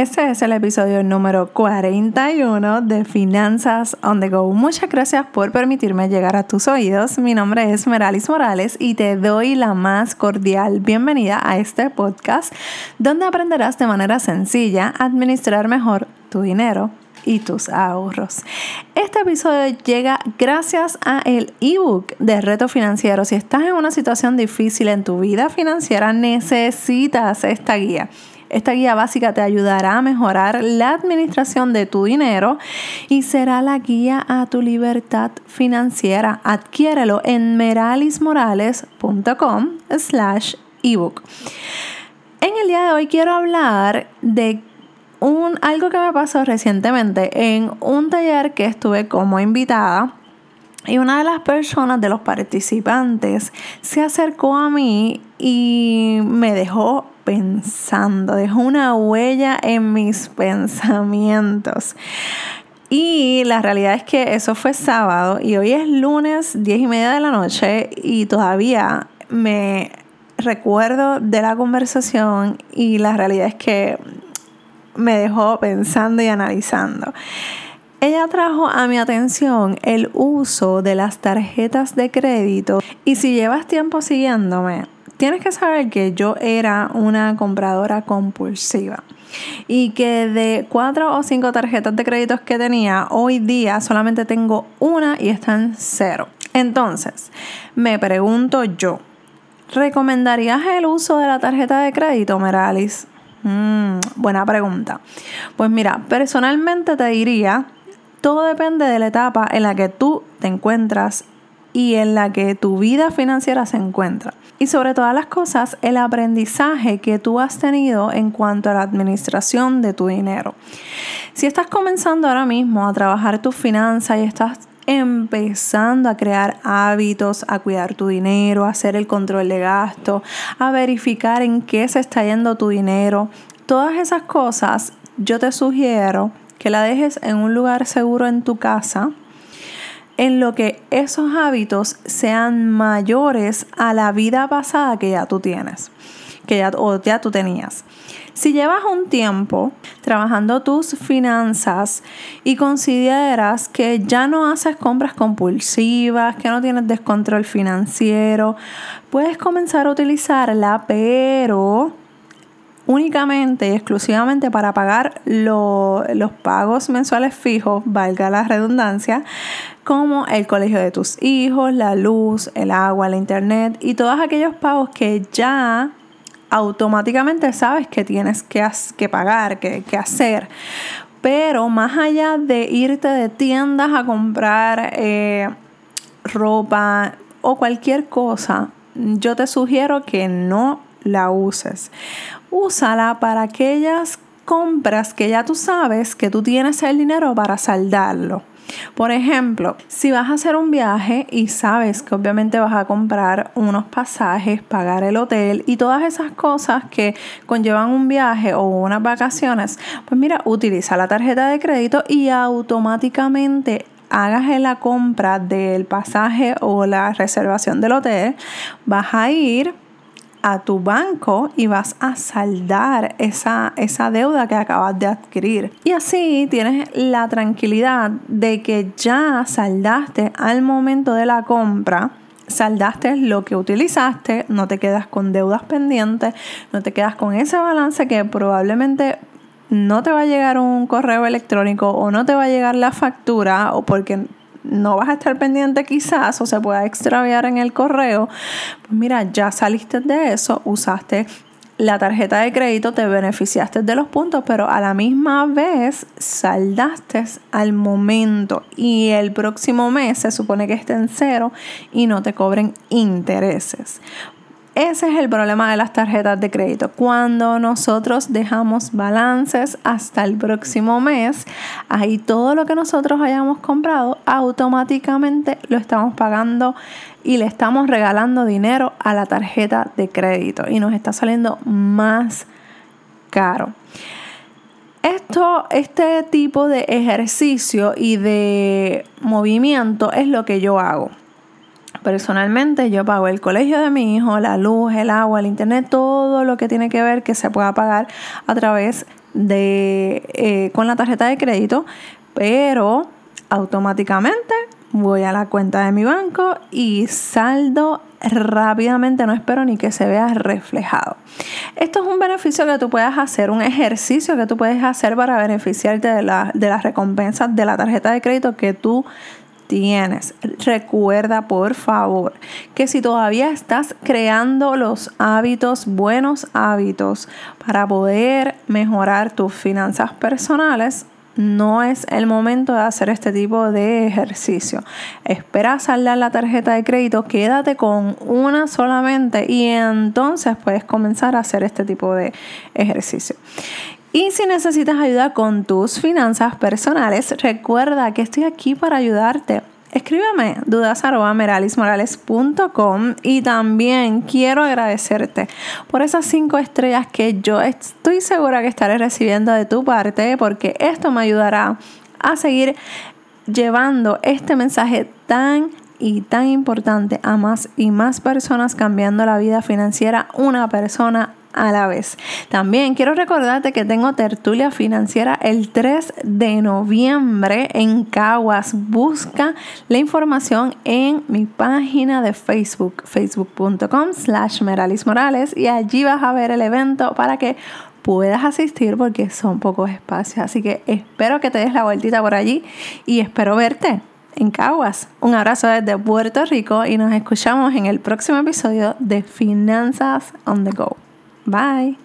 Este es el episodio número 41 de Finanzas on the Go. Muchas gracias por permitirme llegar a tus oídos. Mi nombre es Meralis Morales y te doy la más cordial bienvenida a este podcast donde aprenderás de manera sencilla a administrar mejor tu dinero y tus ahorros. Este episodio llega gracias a el ebook de Reto Financiero. Si estás en una situación difícil en tu vida financiera, necesitas esta guía. Esta guía básica te ayudará a mejorar la administración de tu dinero y será la guía a tu libertad financiera. Adquiérelo en meralismorales.com slash ebook. En el día de hoy quiero hablar de un, algo que me pasó recientemente en un taller que estuve como invitada. Y una de las personas, de los participantes, se acercó a mí y me dejó pensando, dejó una huella en mis pensamientos. Y la realidad es que eso fue sábado y hoy es lunes 10 y media de la noche y todavía me recuerdo de la conversación y la realidad es que me dejó pensando y analizando. Ella trajo a mi atención el uso de las tarjetas de crédito y si llevas tiempo siguiéndome, tienes que saber que yo era una compradora compulsiva y que de cuatro o cinco tarjetas de créditos que tenía, hoy día solamente tengo una y está en cero. Entonces, me pregunto yo, ¿recomendarías el uso de la tarjeta de crédito, Meralis? Mm, buena pregunta. Pues mira, personalmente te diría, todo depende de la etapa en la que tú te encuentras y en la que tu vida financiera se encuentra. Y sobre todas las cosas, el aprendizaje que tú has tenido en cuanto a la administración de tu dinero. Si estás comenzando ahora mismo a trabajar tus finanzas y estás empezando a crear hábitos, a cuidar tu dinero, a hacer el control de gasto, a verificar en qué se está yendo tu dinero, todas esas cosas, yo te sugiero que la dejes en un lugar seguro en tu casa en lo que esos hábitos sean mayores a la vida pasada que ya tú tienes, que ya, o ya tú tenías. Si llevas un tiempo trabajando tus finanzas y consideras que ya no haces compras compulsivas, que no tienes descontrol financiero, puedes comenzar a utilizarla, pero únicamente y exclusivamente para pagar los pagos mensuales fijos, valga la redundancia, como el colegio de tus hijos, la luz, el agua, la internet y todos aquellos pagos que ya automáticamente sabes que tienes que, que pagar, que, que hacer. Pero más allá de irte de tiendas a comprar eh, ropa o cualquier cosa, yo te sugiero que no la uses. Úsala para aquellas compras que ya tú sabes que tú tienes el dinero para saldarlo. Por ejemplo, si vas a hacer un viaje y sabes que obviamente vas a comprar unos pasajes, pagar el hotel y todas esas cosas que conllevan un viaje o unas vacaciones, pues mira, utiliza la tarjeta de crédito y automáticamente hagas la compra del pasaje o la reservación del hotel, vas a ir a tu banco y vas a saldar esa, esa deuda que acabas de adquirir. Y así tienes la tranquilidad de que ya saldaste al momento de la compra saldaste lo que utilizaste, no te quedas con deudas pendientes, no te quedas con ese balance que probablemente no te va a llegar un correo electrónico o no te va a llegar la factura o porque no vas a estar pendiente quizás o se pueda extraviar en el correo, pues mira, ya saliste de eso, usaste la tarjeta de crédito, te beneficiaste de los puntos, pero a la misma vez saldaste al momento y el próximo mes se supone que esté en cero y no te cobren intereses. Ese es el problema de las tarjetas de crédito. Cuando nosotros dejamos balances hasta el próximo mes, ahí todo lo que nosotros hayamos comprado automáticamente lo estamos pagando y le estamos regalando dinero a la tarjeta de crédito y nos está saliendo más caro. Esto, este tipo de ejercicio y de movimiento es lo que yo hago. Personalmente yo pago el colegio de mi hijo, la luz, el agua, el internet, todo lo que tiene que ver que se pueda pagar a través de, eh, con la tarjeta de crédito, pero automáticamente voy a la cuenta de mi banco y saldo rápidamente, no espero ni que se vea reflejado. Esto es un beneficio que tú puedes hacer, un ejercicio que tú puedes hacer para beneficiarte de, de las recompensas de la tarjeta de crédito que tú tienes. Recuerda, por favor, que si todavía estás creando los hábitos, buenos hábitos, para poder mejorar tus finanzas personales, no es el momento de hacer este tipo de ejercicio. Espera saldar la tarjeta de crédito, quédate con una solamente y entonces puedes comenzar a hacer este tipo de ejercicio. Y si necesitas ayuda con tus finanzas personales, recuerda que estoy aquí para ayudarte. Escríbeme dudas.meralismorales.com y también quiero agradecerte por esas cinco estrellas que yo estoy segura que estaré recibiendo de tu parte porque esto me ayudará a seguir llevando este mensaje tan y tan importante a más y más personas cambiando la vida financiera una persona a la vez. También quiero recordarte que tengo tertulia financiera el 3 de noviembre en Caguas. Busca la información en mi página de Facebook, facebook.com slash Meralis Morales y allí vas a ver el evento para que puedas asistir porque son pocos espacios. Así que espero que te des la vueltita por allí y espero verte en Caguas. Un abrazo desde Puerto Rico y nos escuchamos en el próximo episodio de Finanzas on the Go. Bye.